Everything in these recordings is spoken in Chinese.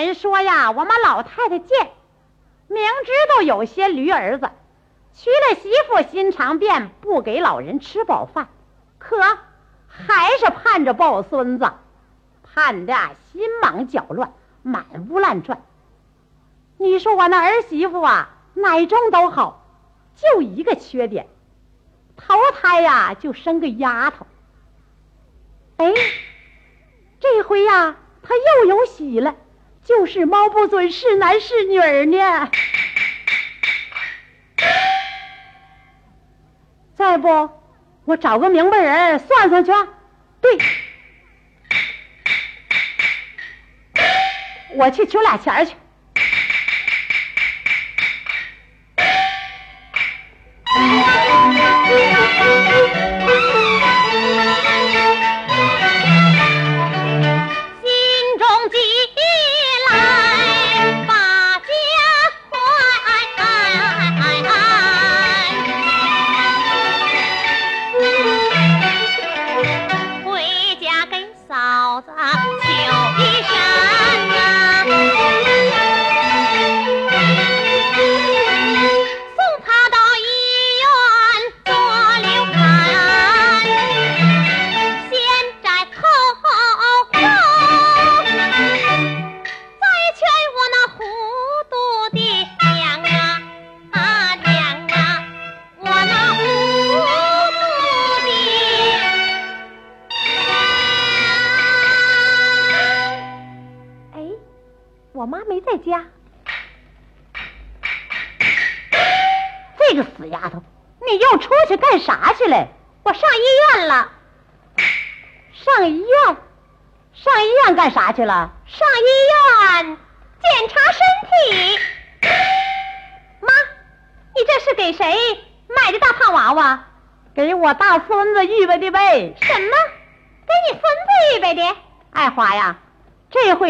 人说呀，我们老太太贱，明知道有些驴儿子娶了媳妇心肠变，不给老人吃饱饭，可还是盼着抱孙子，盼的心忙脚乱，满屋乱转。你说我那儿媳妇啊，哪种都好，就一个缺点，投胎呀就生个丫头。哎，这回呀，她又有喜了，就是猫不准是男是女呢。再不，我找个明白人算算去。对，我去取俩钱去。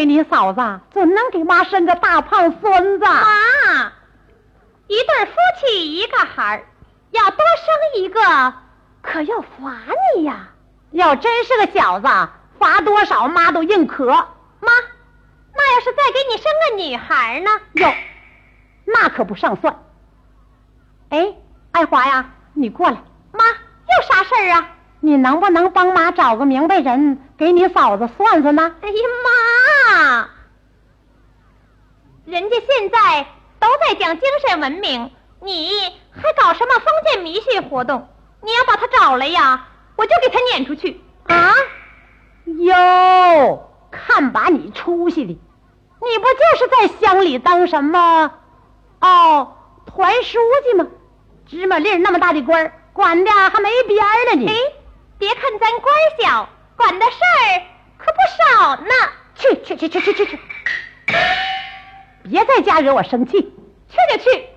你嫂子准能给妈生个大胖孙子。妈，一对夫妻一个孩儿，要多生一个，可要罚你呀。要真是个小子。罚多少妈都认可，妈，那要是再给你生个女孩呢？哟，那可不上算。哎，爱华呀，你过来。妈，有啥事儿啊？你能不能帮妈找个明白人给你嫂子算算呢？哎呀妈，人家现在都在讲精神文明，你还搞什么封建迷信活动？你要把他找来呀，我就给他撵出去啊！哟，看把你出息的！你不就是在乡里当什么？哦，团书记吗？芝麻粒那么大的官儿，管的还没边儿了呢。哎，别看咱官小，管的事儿可不少呢。去去去去去去去！别在家惹我生气，去就去。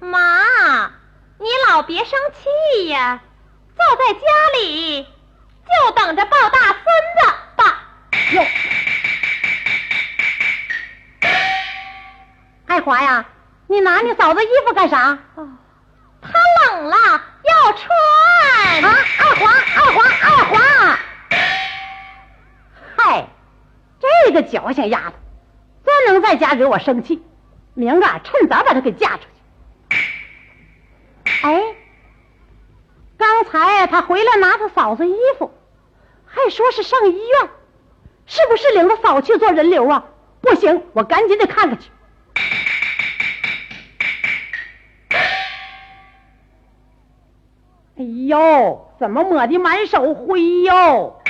妈，你老别生气呀，坐在家里。就等着抱大孙子吧！哟，爱华呀，你拿你嫂子衣服干啥？她冷了要穿啊！爱华，爱华，爱华！这个矫情丫头，真能在家惹我生气。明个趁早把她给嫁出去。哎。刚才她回来拿她嫂子衣服，还说是上医院，是不是领他嫂去做人流啊？不行，我赶紧得看看去。哎呦，怎么抹的满手灰哟？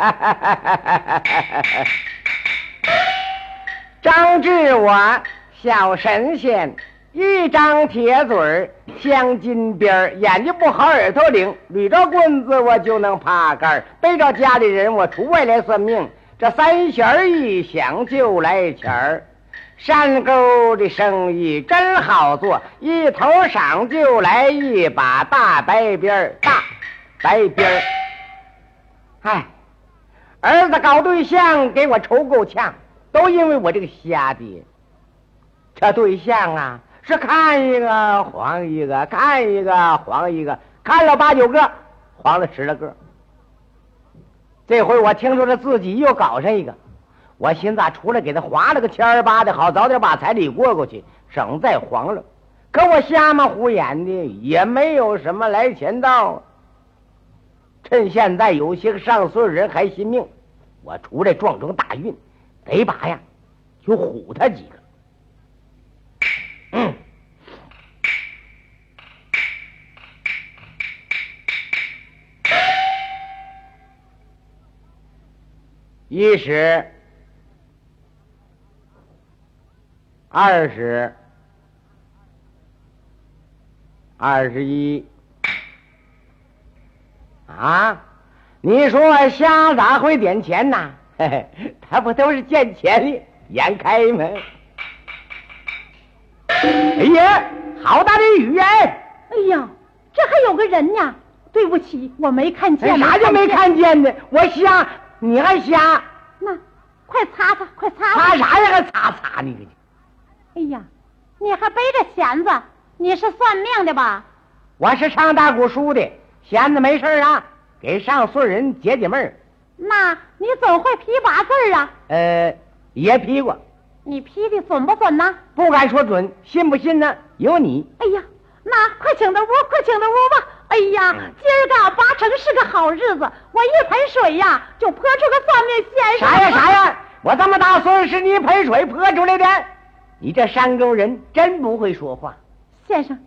张志我小神仙，一张铁嘴镶金边，眼睛不好耳朵灵，捋着棍子我就能爬杆，背着家里人我出外来算命，这三弦一响就来钱儿，山沟的生意真好做，一头赏就来一把大白鞭儿，大白鞭儿，哎。儿子搞对象给我愁够呛，都因为我这个瞎爹。这对象啊，是看一个黄一个，看一个黄一个，看了八九个，黄了十来个。这回我听说他自己又搞上一个，我寻思，出来给他划了个千儿八的，好早点把彩礼过过去，省再黄了。可我瞎嘛胡眼的，也没有什么来钱道。趁现在有些个上岁人还信命，我出来撞撞大运，得把呀，就唬他几个。嗯，一十，二十，二十一。啊，你说瞎咋会点钱呐？嘿嘿，他不都是见钱的眼开门？哎呀，好大的雨哎！哎呀，这还有个人呢！对不起，我没看见。啥叫没看见呢？我瞎，你还瞎？那，快擦擦，快擦擦擦啥呀？还擦擦呢？哎呀，你还背着弦子？你是算命的吧？我是唱大鼓书的，闲着没事啊，给上岁人解解闷儿。那你总会批八字啊？呃，也批过。你批的准不准呢？不敢说准，信不信呢？有你。哎呀，那快请到屋，快请到屋吧。哎呀，今儿个八成是个好日子，我一盆水呀，就泼出个算命先生。啥呀啥呀？我这么大岁数，是你盆水泼出来的？你这山沟人真不会说话。先生，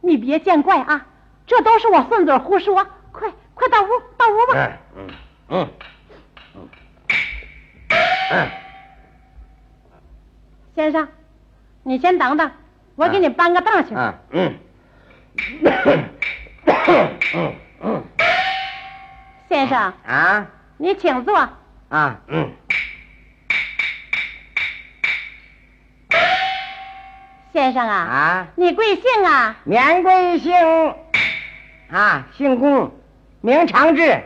你别见怪啊，这都是我顺嘴胡说。快快到屋，到屋吧。嗯嗯嗯嗯嗯。先生，你先等等，我给你搬个凳去。嗯嗯。嗯嗯。先生啊，你请坐。啊嗯。先生啊啊，你贵姓啊？年贵姓啊，姓龚，名长志，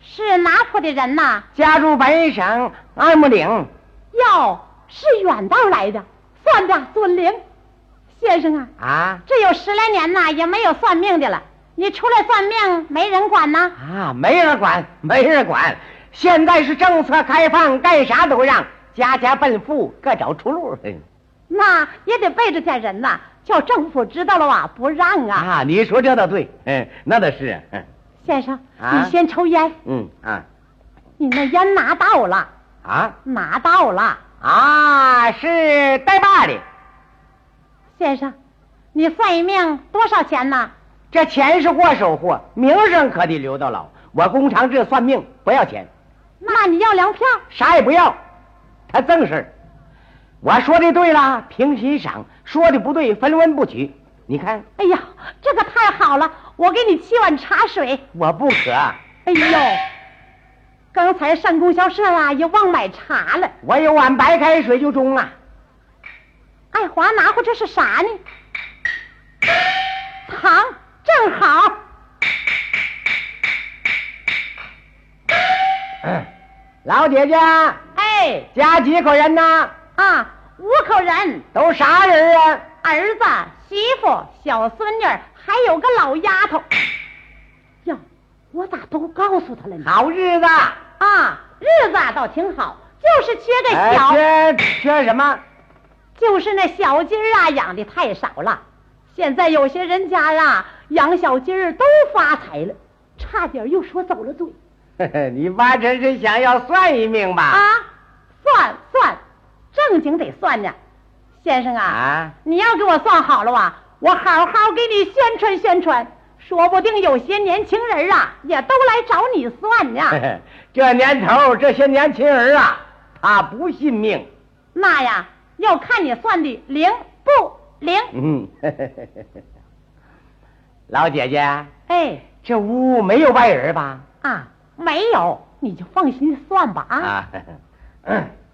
是哪铺的人呐？家住本省安木岭。哟，是远道来的，算的准灵。先生啊，啊这有十来年呐，也没有算命的了。你出来算命，没人管呐？啊，没人管，没人管。现在是政策开放，干啥都让，家家奔富，各找出路。那也得背着点人呐，叫政府知道了啊，不让啊。啊，你说这倒对，嗯，那倒是。嗯先生，啊你先抽烟，嗯啊你那烟拿到了，啊拿到了。啊，是带把的。先生，你算一命多少钱呢？这钱是过手货，名声可得留到老。我工长这算命不要钱，那你要粮票？啥也不要，他正事儿。我说的对了，凭欣赏；说的不对，分文不取。你看，哎呀，这可太好了，我给你沏碗茶水。我不渴，哎呦，刚才上供销社啊，也忘买茶了。我有碗白开水就中了。爱华拿回这是啥呢？糖，正好。老姐姐，哎，家几口人呢？啊，五口人，都啥人啊？儿子、媳妇、小孙女，还有个老丫头。呀，我咋都告诉他了呢？好日子，啊，日子倒挺好，就是缺个哎小，缺缺什么？就是那小鸡儿啊养的太少了。现在有些人家啊养小鸡儿都发财了，差点又说走了嘴 你八成是想要算一命吧？啊！算算，正经得算呢。先生啊，啊，你要给我算好了啊，我好好给你宣传宣传，说不定有些年轻人啊也都来找你算呢。这年头，这些年轻人啊，他不信命。那呀，要看你算的灵不灵。嗯，老姐姐，哎这屋没有外人吧？啊，没有，你就放心算吧啊。嗯。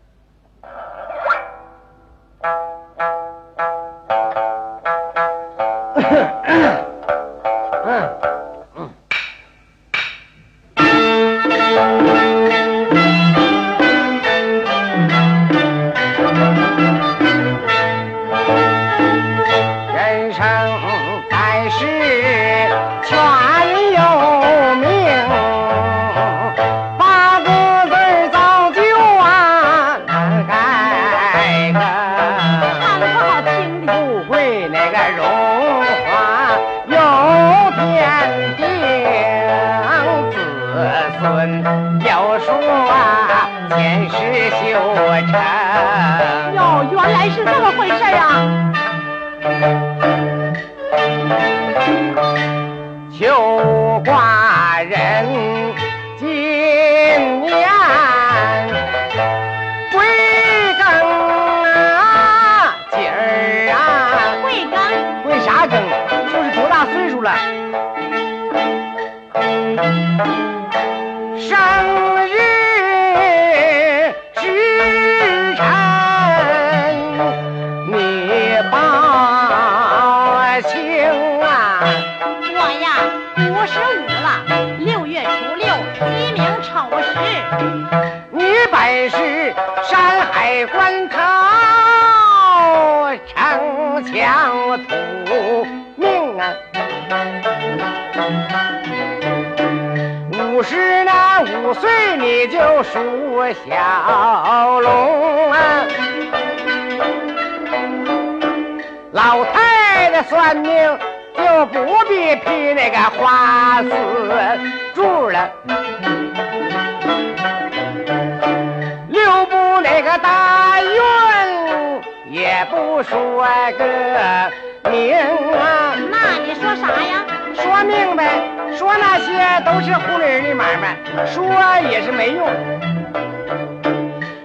说也是没用。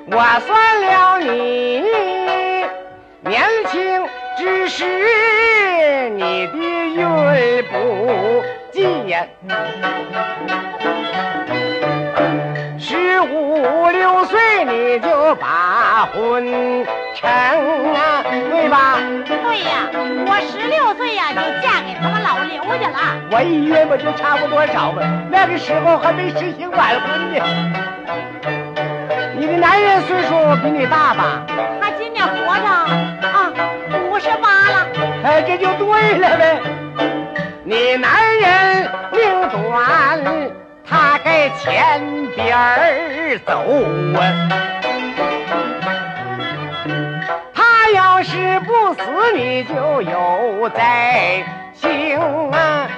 我算了你年轻之时，你的运不济呀。十五六岁你就把婚成啊，对吧？对呀，我十六岁呀就嫁给他们老刘家了。我一约不就差不多少吧？那个时候还没实行晚婚呢。你的男人岁数比你大吧？他今年活着啊，五十八了。哎，这就对了呗。你男人命短，他该前边儿走啊。要是不死，你就有灾星啊。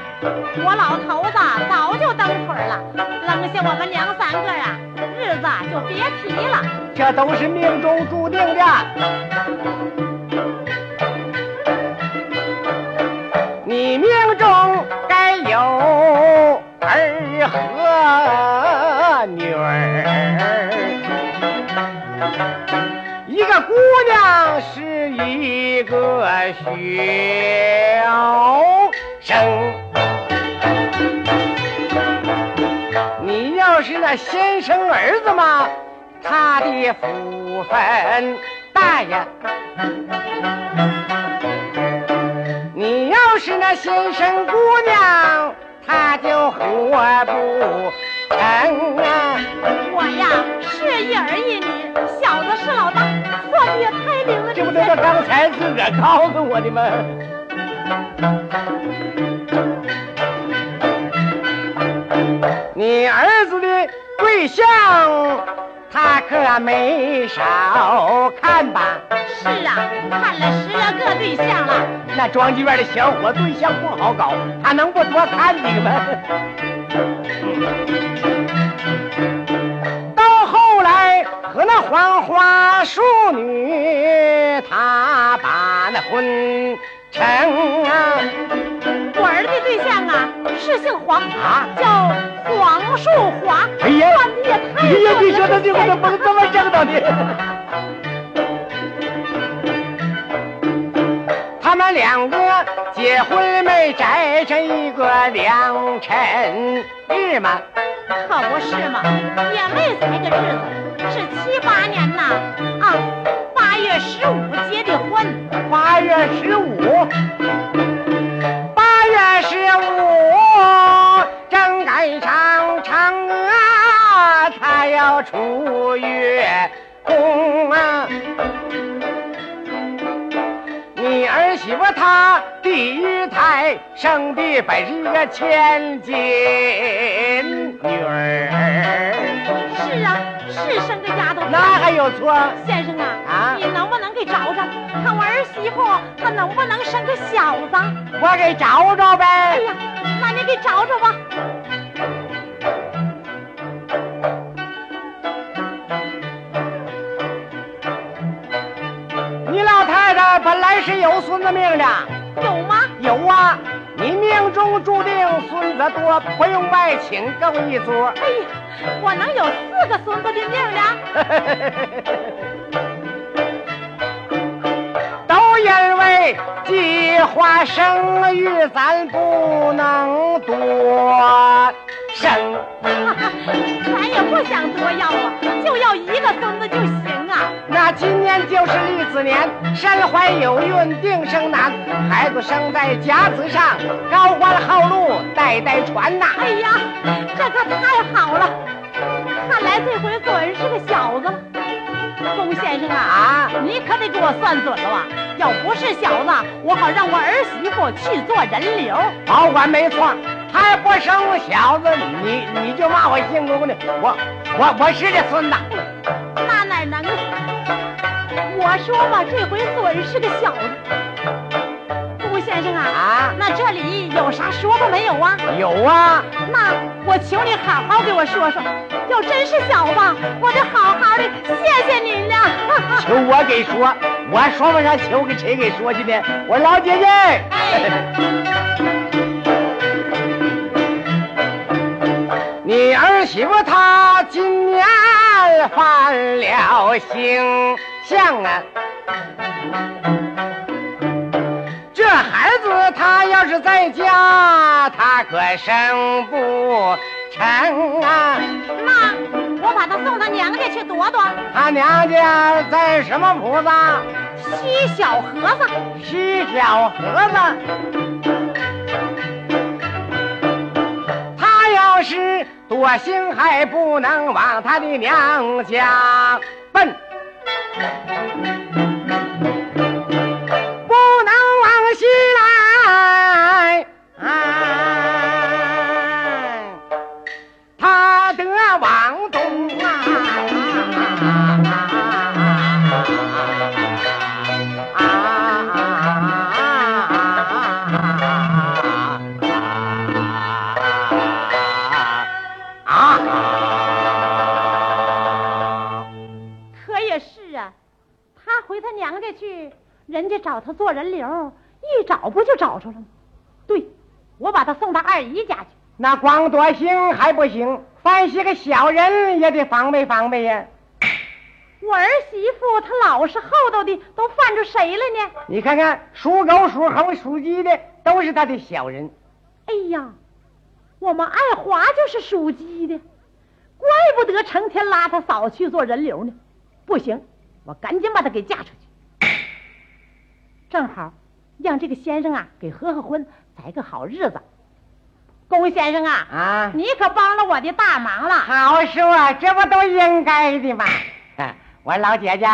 我老头子早就蹬腿了，扔下我们娘三个啊，日子就别提了。这都是命中注定的。你命中该有儿和女儿，一个姑娘是一个小生。你要是那先生儿子嘛，他的福分大呀。你要是那先生姑娘，他就活不成啊。我呀是一儿一女，小子是老大，刚才自个儿告诉我的吗？你儿子的对象，他可没少看吧？是啊，看了十来个对象了。那庄妓院的小伙对象不好搞，他能不多看几个吗？来和那黄花淑女，他把那婚成啊。我儿的对象啊是姓黄啊叫黄树华。哎呀算的也太哎呀，你说准了他这怎么这么正道呢？他们两个结婚没摘上一个良辰日嘛？可不是嘛，也没猜个日子，是七八年呐啊，八月十五结的婚。八月十五，八月十五正赶上嫦娥，她要出儿媳妇她第一胎生的本是个千金女儿，是啊，是生个丫头。那还有错？先生啊，啊你能不能给找找，看我儿媳妇她能不能生个小子？我给找找呗。哎呀，那你给找找吧。孙子命的。有吗？有啊，你命中注定孙子多，不用外请够一桌。哎呀，我能有四个孙子的命了。都因为计划生育，咱不能多。生，咱也不想多要啊，就要一个孙子就行啊。那今年就是立子年，身怀有孕定生男，孩子生在甲子上，高官厚禄代代传呐。哎呀，这可太好了！看来这回准是个小子了。龚先生啊，啊，你可得给我算准了啊！要不是小子，我好让我儿媳妇去做人流。保管没错。还不生小子，你你就骂我姓公的，我我我是这孙子，那哪能？我说嘛，这回准是个小子。顾先生啊，啊，那这里有啥说的没有啊？有啊。那我求你好好给我说说，要真是小子，我得好好的谢谢您了。求我给说，我说不上求给谁给说去呢？我老姐姐。哎 你儿媳妇她今年犯了形象啊，这孩子他要是在家，他可生不成啊。那我把他送到娘家去躲躲。他娘家在什么铺子？西小和尚。西小和尚。他要是。多行还不能往他的娘家奔，不能往西来，找着了吗？对，我把他送到二姨家去。那光多行还不行，凡是个小人也得防备防备呀。我儿媳妇她老实厚道的，都犯着谁了呢？你看看，属狗、属猴、属鸡的都是他的小人。哎呀，我们爱华就是属鸡的，怪不得成天拉他嫂去做人流呢。不行，我赶紧把他给嫁出去。正好，让这个先生啊给合合婚，择个好日子。龚先生啊，啊，你可帮了我的大忙了。好说，这不都应该的吗？我老姐姐，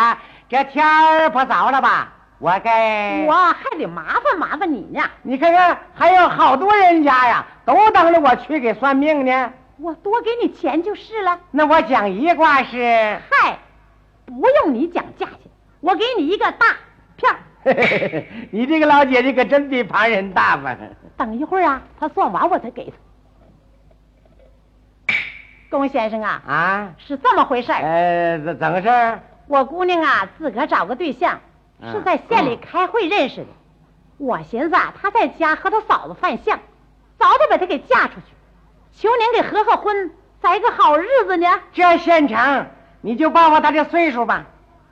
这天儿不早了吧？我该，我还得麻烦麻烦你呢。你看看，还有好多人家呀，都等着我去给算命呢。我多给你钱就是了。那我讲一卦是？嗨，不用你讲价钱，我给你一个大片儿。你这个老姐姐可真比旁人大方。等一会儿啊，他算完我再给他。龚先生啊，啊，是这么回事儿。呃，怎怎么事儿？我姑娘啊，自个儿找个对象，是在县里开会认识的。我寻思啊，她在家和她嫂子犯相，早得把她给嫁出去。求您给合合婚，择个好日子呢。这县城，你就报报她这岁数吧。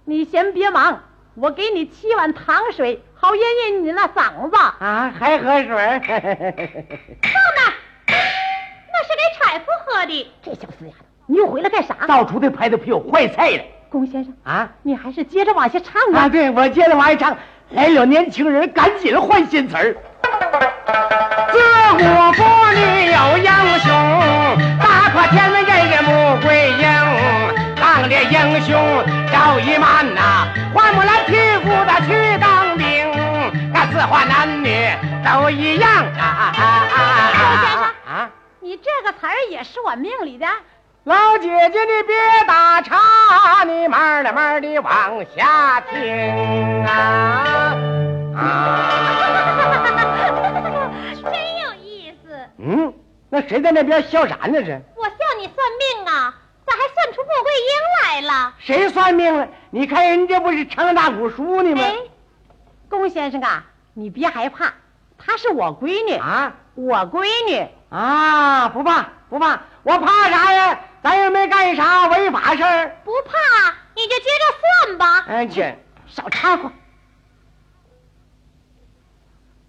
你先别忙。我给你沏碗糖水，好咽咽你那嗓子啊！还喝水？放那，那是给产妇喝的。这小死丫头，你又回来干啥？到处的拍的屁股坏菜了。龚先生啊，你还是接着往下唱啊！啊，对，我接着往下唱。来了，年轻人，赶紧换新词儿。自古妇女有英雄，大破天门人人穆桂英。英雄赵一曼呐，换不来替父的去当兵，那字画男女都一样啊！先生啊，你这个词儿也是我命里的。老姐姐，你别打岔，你慢了慢的往下听啊！啊，真有意思。嗯，那谁在那边笑啥呢？这我笑你算命谁算命了？你看人家不是成了大古书呢吗？哎，龚先生啊，你别害怕，她是我闺女，啊我闺女。啊，不怕不怕，我怕啥呀？咱又没干啥违法事儿。不怕，你就接着算吧。哎，姐少掺和。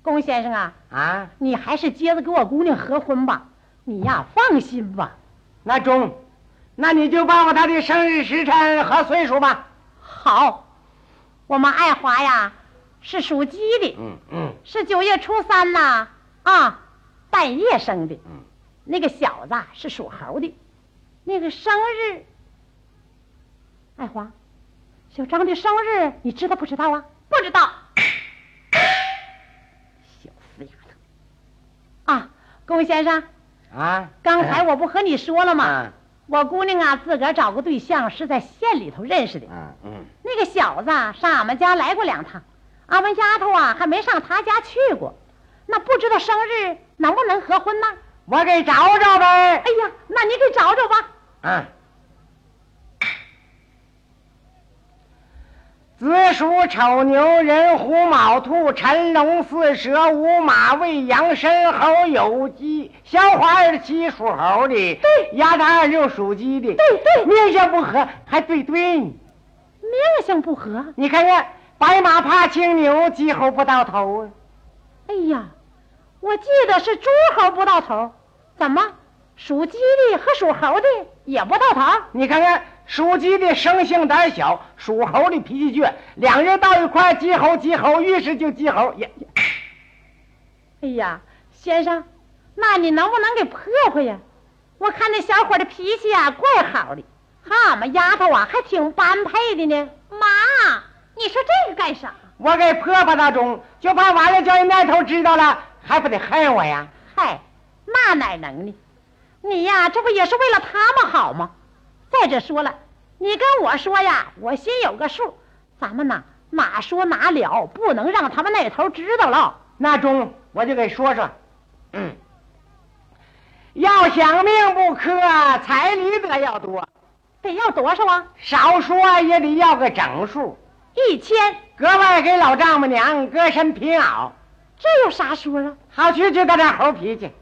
龚先生啊，啊，你还是接着给我姑娘合婚吧。你呀，放心吧。那中，那你就报告他的生日时辰和岁数吧。好，我们爱华呀是属鸡的，嗯嗯是九月初三呐啊，半夜生的。嗯，那个小子是属猴的，那个生日，爱华，小张的生日你知道不知道啊？不知道，小死丫头！啊，龚先生，啊，刚才我不和你说了吗？啊我姑娘啊，自个儿找个对象是在县里头认识的。嗯嗯，那个小子啊上俺们家来过两趟，俺们丫头啊还没上他家去过，那不知道生日能不能合婚呢？我给找找呗。哎呀，那你给找找吧。嗯。子鼠丑牛人虎卯兔辰龙巳蛇午马未羊申猴酉鸡，小花儿七属猴的，对，丫头二六属鸡的，对对面相不合还对对。面相不合。你看看，白马怕青牛，鸡猴不到头啊。哎呀，我记得是猪猴不到头，怎么属鸡的和属猴的也不到头？你看看，属鸡的生性胆小，属猴的脾气倔，两人到一块儿，鸡猴鸡猴，遇事就鸡猴。也也哎呀，先生，那你能不能给破破呀？我看那小伙的脾气呀、怪好的，和俺们丫头啊还挺般配的呢。妈，你说这个干啥？我给破破那种，就怕完了叫人那头知道了，还不得恨我呀？嗨，那哪能呢？你呀，这不也是为了他们好吗？再者说了，你跟我说呀，我心有个数，咱们呐哪说哪了，不能让他们那头知道了。那中我就给说说，嗯，要想命不可，彩礼得要多，得要多少啊？少说也得要个整数，一千，格外给老丈母娘搁身皮袄，这有啥说啊？好去就他点猴脾气。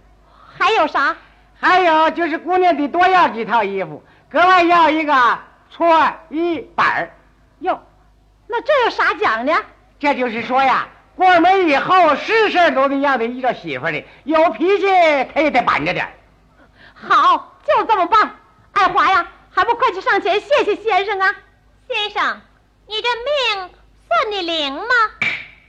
还有啥？还有就是姑娘得多要几套衣服，格外要一个搓衣板儿。哟，那这有啥讲呢？这就是说呀，过门以后事事都得让他依照媳妇儿的，有脾气他也得板着点儿好，就这么办。爱华呀，还不快去上前谢谢先生啊！先生，你这命算你灵吗？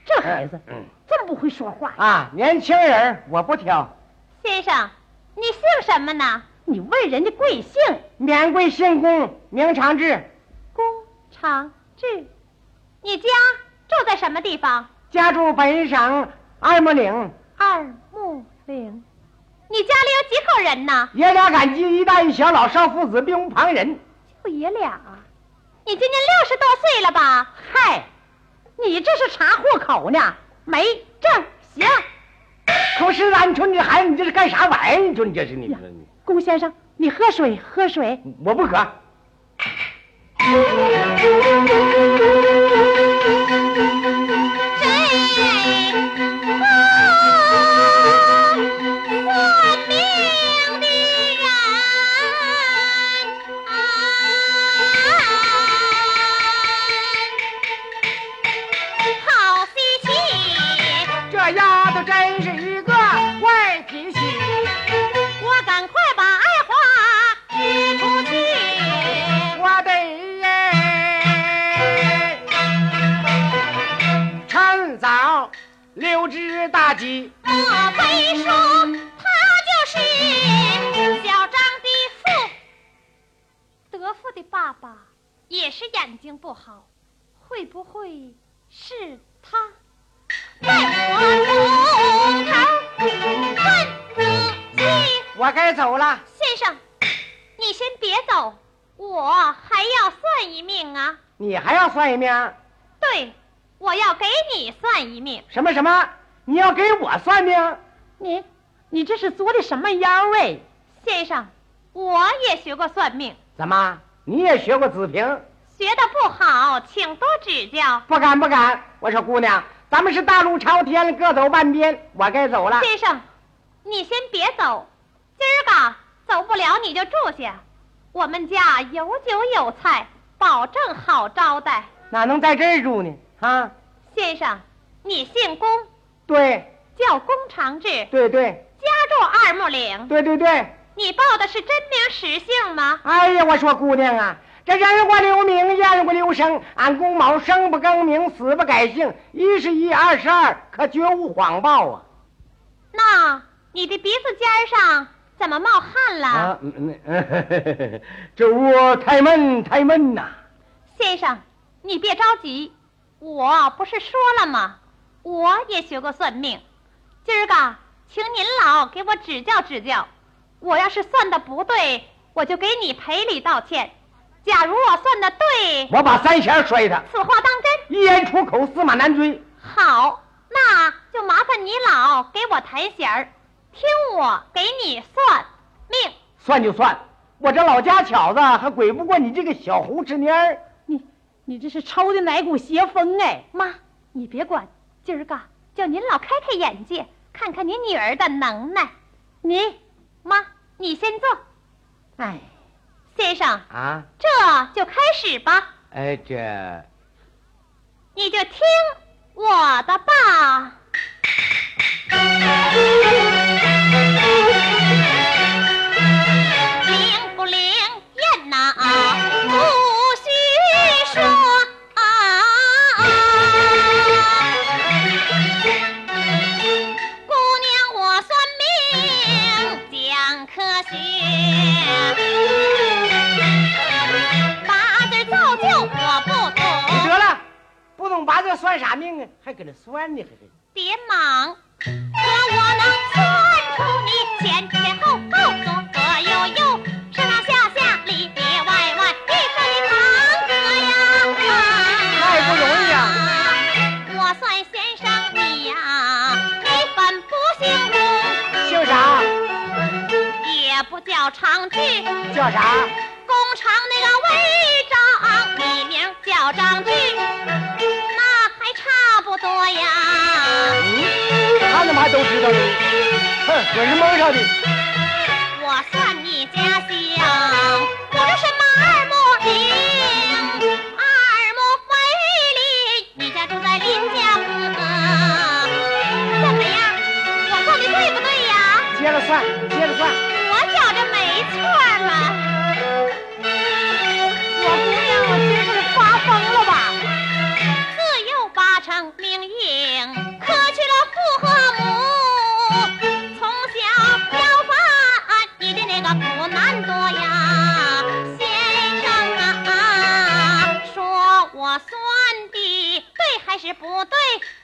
这孩子嗯这么不会说话，啊，年轻人我不挑，先生，你姓什么呢？你问人家贵姓？免贵姓龚，名长志，龚长志。你家住在什么地方？家住本省二木岭，二木岭。你家里有几口人呢？爷俩赶集，一大一小，老少父子，并无旁人。就爷俩。你今年六十多岁了吧？嗨，你这是查户口呢，没证行。可是俺你说你孩子，你这是干啥玩意儿？你说你这是你呀，龚先生，你喝水，喝水。我不渴。莫非说他就是小张的父？德父的爸爸也是眼睛不好，会不会是他？在我头。我该走了。先生，你先别走，我还要算一命啊！你还要算一命？对，我要给你算一命。什么什么？你要给我算命？你，你这是作的什么妖哎？先生，我也学过算命，怎么？你也学过子平？学的不好，请多指教。不敢不敢。我说姑娘，咱们是大路朝天，各走半边，我该走了。先生，你先别走，今儿个走不了你就住下，我们家有酒有菜，保证好招待。哪能在这儿住呢？啊，先生，你姓龚，对叫龚长志，对对家住二木岭。对对对。你报的是真名实姓吗？哎呀，我说姑娘啊，这人过留名，雁过留声，俺龚某生不更名，死不改姓，一是一，二是二，可绝无谎报啊。那你的鼻子尖上怎么冒汗了？啊，嗯嗯，这屋太闷太闷呐。先生，你别着急，我不是说了吗？我也学过算命，今儿个请您老给我指教指教。我要是算的不对，我就给你赔礼道歉；假如我算的对，我把三弦摔他。此话当真？一言出口，驷马难追。好，那就麻烦你老给我弹弦儿，听我给你算命。算就算，我这老家巧子还鬼不过你这个小胡吃蔫儿。你你这是抽的哪股邪风哎？妈，你别管，今儿个叫您老开开眼界，看看您女儿的能耐。你妈。你先坐，哎，先生啊，这就开始吧。哎，这你就听我的吧。八字造就我不懂。得了，不懂八字算啥命啊？还搁那算呢？别忙，可我能算出你前前后后长的，叫啥？工厂那个违章，你名叫张的，那还差不。多呀！嗯，他怎么还都知道呢？哼，我是蒙上的。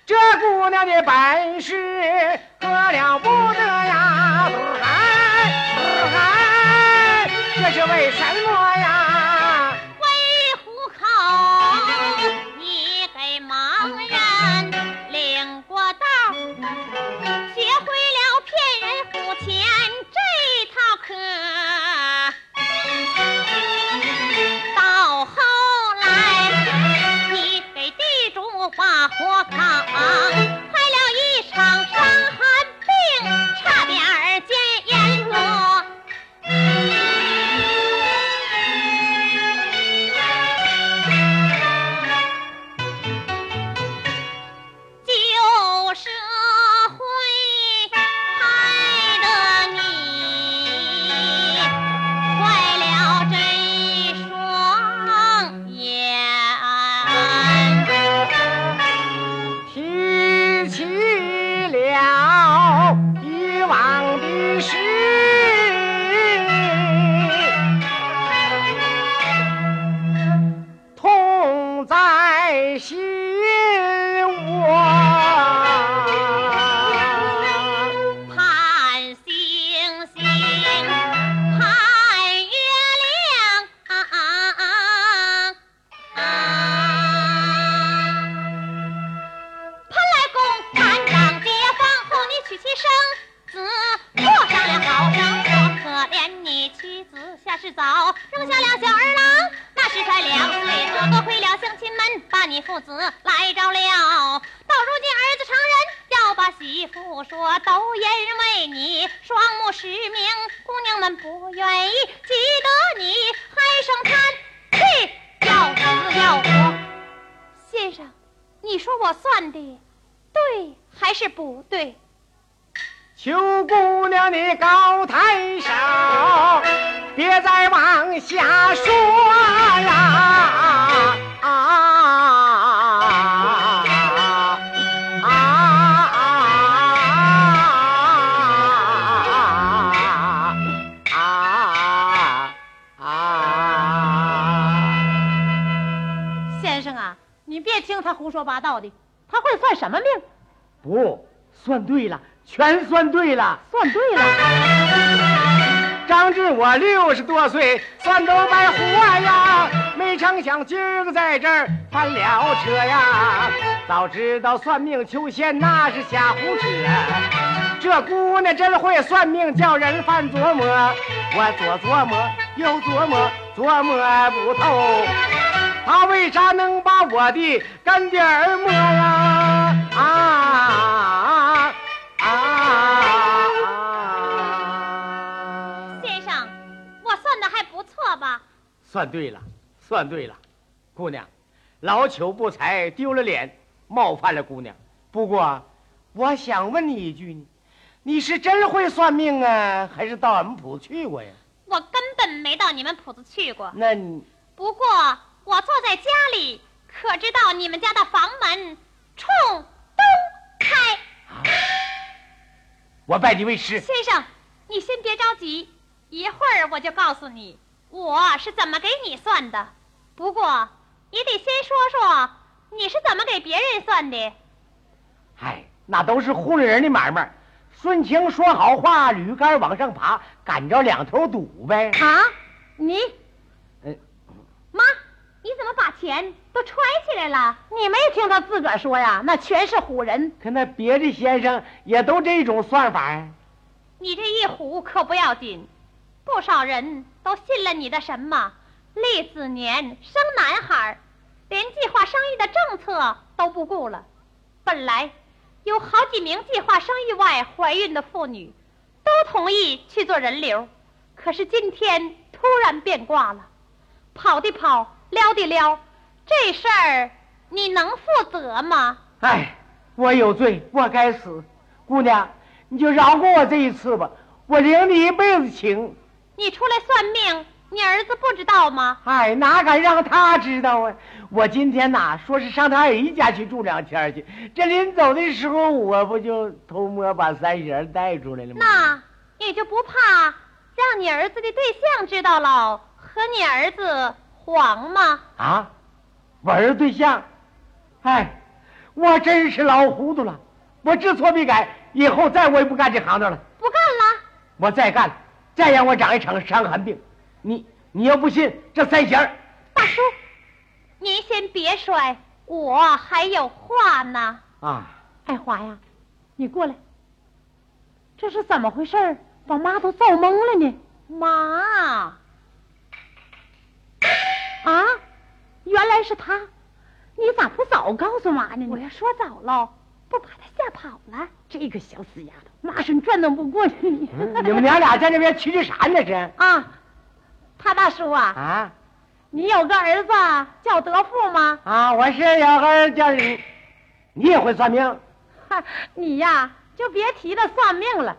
这姑娘的本事可了不得呀！哎哎，这是为什么呀？八道的，他会算什么命？不，算对了，全算对了。算对了，张志我六十多岁，算都白活呀！没成想今儿个在这儿翻了车呀！早知道算命求仙那是瞎胡扯，这姑娘真会算命，叫人犯琢磨。我左琢磨，右琢磨，琢磨不透，她为啥能把我的干爹儿摸呀？啊啊啊！先生，我算的还不错吧？算对了，算对了，姑娘，老朽不才，丢了脸，冒犯了姑娘。不过，我想问你一句呢，你是真会算命啊，还是到俺们铺子去过呀？我根本没到你们铺子去过。那你不过我坐在家里，可知道你们家的房门冲东开。我拜你为师。先生，你先别着急，一会儿我就告诉你我是怎么给你算的。不过也得先说说你是怎么给别人算的。哎，那都是糊弄人的买卖。顺情说好话，驴杆往上爬，赶着两头堵呗。啊，你妈，你怎么把钱都揣起来了？你没听他自个儿说呀？那全是唬人。可那别的先生也都这种算法呀。你这一唬可不要紧，不少人都信了你的什么立子年生男孩，连计划生育的政策都不顾了。本来有好几名计划生育外怀孕的妇女，都同意去做人流，可是今天突然变卦了，跑的跑，撩的撩，这事儿你能负责吗？哎，我有罪，我该死。姑娘，你就饶过我这一次吧，我领你一辈子情。你出来算命，你儿子不知道吗？哎，哪敢让他知道啊！我今天呐，说是上他二姨家去住两天去，这临走的时候，我不就偷摸把三弦带出来了吗？那你就不怕让你儿子的对象知道了，和你儿子黄吗？啊，我儿对象，哎，我真是老糊涂了，我知错必改，以后再我也不干这行当了。不干了？我再干，再让我长一场伤寒病，你你要不信这三弦儿大叔，您先别摔，我还有话呢。啊，爱华呀，你过来，这是怎么回事儿？把妈都造懵了呢。妈，啊，原来是他，你咋不早告诉妈呢？我要说早了，不把他吓跑了。这个小死丫头，妈是转动不过你。嗯你们娘俩在那边蛐蛐啥呢？这啊，他大叔啊，啊你有个儿子叫德富吗？啊！我是小孩叫你，你也会算命？哈，你呀就别提他算命了，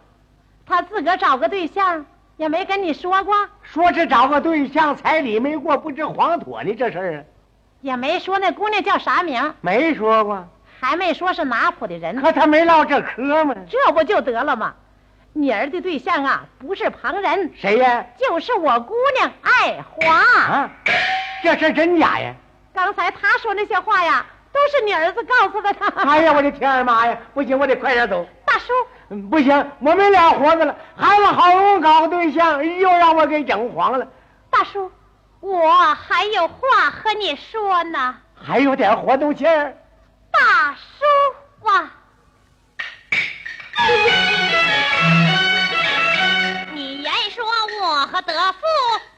他自个儿找个对象也没跟你说过，说是找个对象，彩礼没过，不知黄妥呢。这事儿啊也没说那姑娘叫啥名，没说过，还没说是哪府的人，可他没唠这嗑吗？这不就得了吗？你儿的对象啊，不是旁人，谁呀？就是我姑娘爱华。啊，这事儿真假呀？刚才他说那些话呀，都是你儿子告诉的他。哎呀，我的天儿妈呀！不行，我得快点走。大叔，嗯不行，我们俩活着了，孩子好容易搞个对象，又让我给整黄了，大叔，我还有话和你说呢。还有点活动气儿。大叔啊，你言说我和德富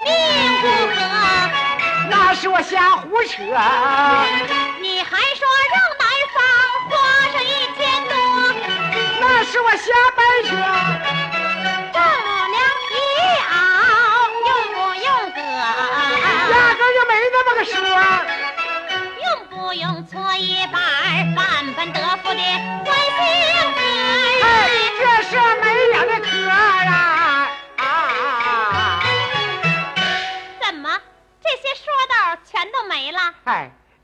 命不合，那是我瞎胡扯。你还说让男方花上一千多那是我瞎掰扯。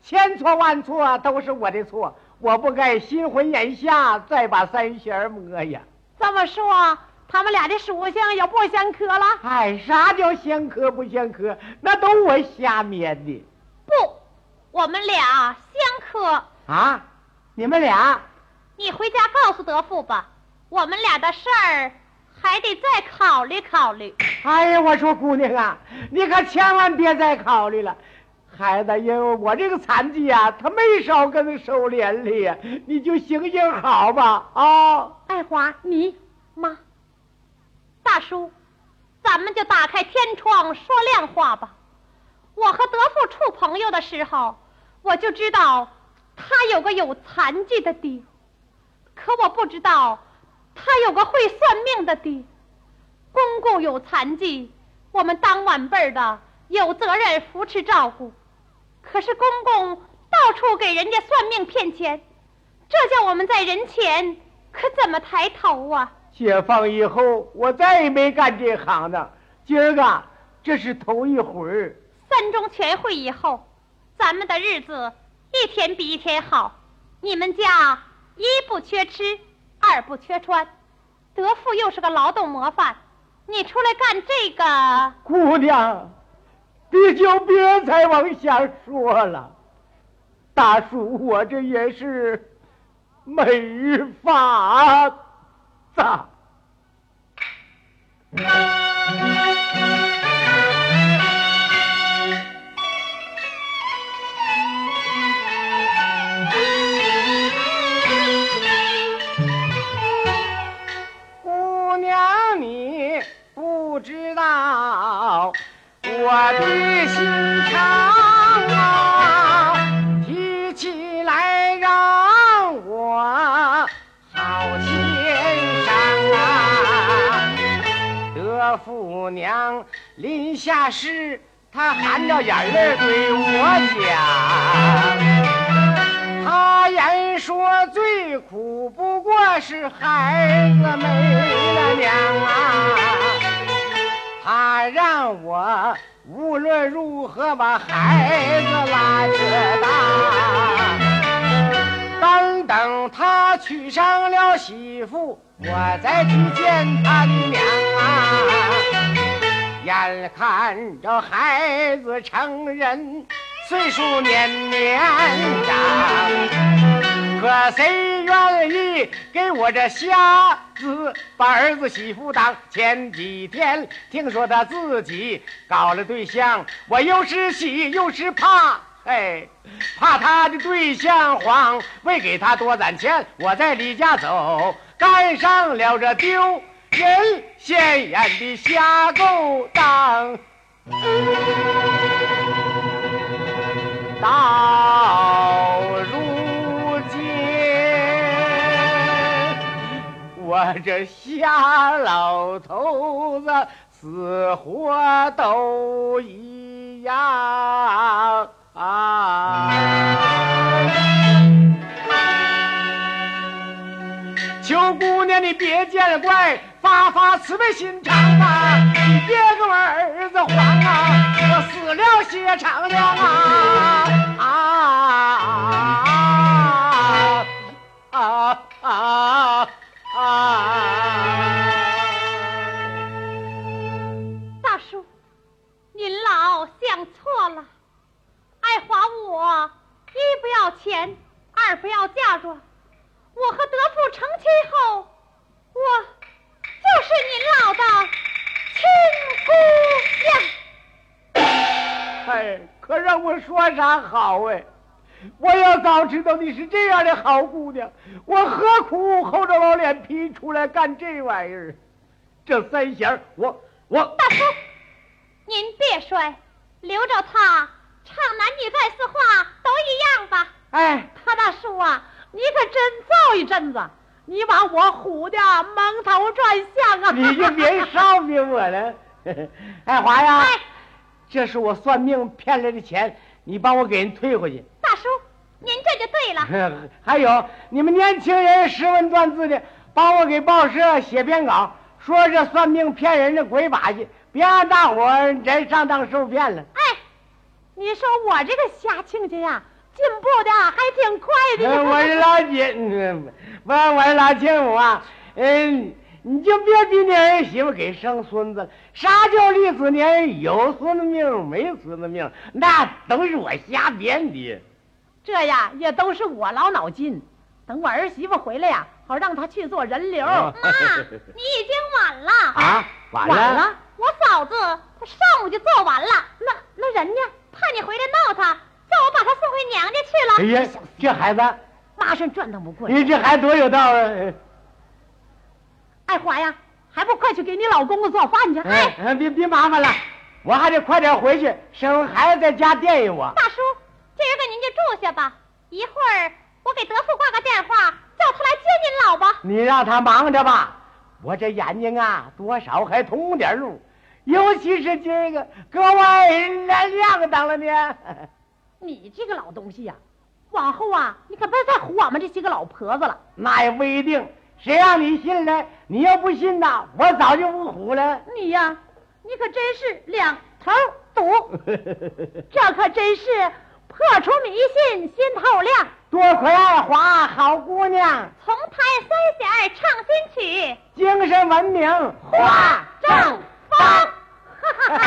千错万错都是我的错，我不该新婚眼下再把三弦摸呀。这么说，他们俩的属性也不相克了。哎，啥叫相克不相克？那都我瞎编的不，我们俩相克。啊！你们俩你回家告诉德富吧，我们俩的事儿还得再考虑考虑。哎呀，我说姑娘啊，你可千万别再考虑了。孩子，因为我这个残疾呀、他没少跟他受连累，你就行行好吧啊！爱华，你妈，大叔，咱们就打开天窗说亮话吧。我和德富处朋友的时候，我就知道他有个有残疾的爹，可我不知道他有个会算命的爹。公公有残疾，我们当晚辈的有责任扶持照顾，可是公公到处给人家算命骗钱，这叫我们在人前可怎么抬头啊？解放以后，我再也没干这行当。今儿个这是头一回儿。三中全会以后，咱们的日子一天比一天好。你们家一不缺吃，二不缺穿，德富又是个劳动模范，你出来干这个，姑娘，你就别再往下说了。大叔，我这也是没法子。我的心肠啊，提起来让我好心伤啊。德父娘临下时，她含着眼泪对我讲。他言说最苦不过是孩子没了娘啊，他让我无论如何把孩子拉扯大。等等他娶上了媳妇，我再去见他的娘啊。眼看着孩子成人，岁数年年长，可谁愿意给我这瞎子把儿子媳妇当？前几天听说他自己搞了对象，我又是喜又是怕。哎，怕他的对象黄，为给他多攒钱，我在离家走，干上了这丢人现眼的瞎勾当。到我这瞎老头子死活都一样啊！求姑娘你别见怪，发发慈悲心肠啊！你别给我儿子还啊！我死了血肠娘啊！啊啊啊啊！大叔，您老想错了。爱华我一不要钱，二不要嫁妆。我和德富成亲后，我就是您老的亲姑娘。哎，可让我说啥好哎！我要早知道你是这样的好姑娘，我何苦厚着老脸皮出来干这玩意儿？这三弦我我大叔，您别摔，留着他唱男女再四话都一样吧。哎，他大叔啊，你可真造一阵子，你把我唬的蒙头转向啊！你就别烧逼我了。哎，华呀，这是我算命骗来的钱，你帮我给人退回去。大叔，您这就对了。还有你们年轻人识文断字的，帮我给报社写篇稿，说这算命骗人的鬼把戏，别让大伙儿真上当受骗了。哎，你说我这个瞎亲家呀，进步的还挺快的。我是老金，不，我是老亲母啊。嗯。你就别逼你儿媳妇给生孙子了。啥叫立子年有孙子命没孙子命？那都是我瞎编的。这呀也都是我老脑筋。等我儿媳妇回来呀，好让她去做人流。妈，你已经晚了啊！晚了。我嫂子她上午就做完了。那那人呢？怕你回来闹她，叫我把她送回娘家去了。哎呀，这孩子马上转腾不过。你这孩子多有道啊！爱华呀，还不快去给你老公公做饭去？哎，别别麻烦了，我还得快点回去，生孩子在家惦记我。大叔，今儿个您就住下吧，一会儿我给德富挂个电话，叫他来接您老婆。你让他忙着吧，我这眼睛啊，多少还通点路，尤其是今儿个格外亮堂了呢。你这个老东西呀，往后啊，你可别再唬我们这些个老婆子了。那也不一定。谁让你信了？你要不信呐，我早就不虎了。你呀，你可真是两头堵。这可真是破除迷信，心透亮。多亏二华，好姑娘。从拍三弦唱新曲，精神文明化正风。哈哈哈。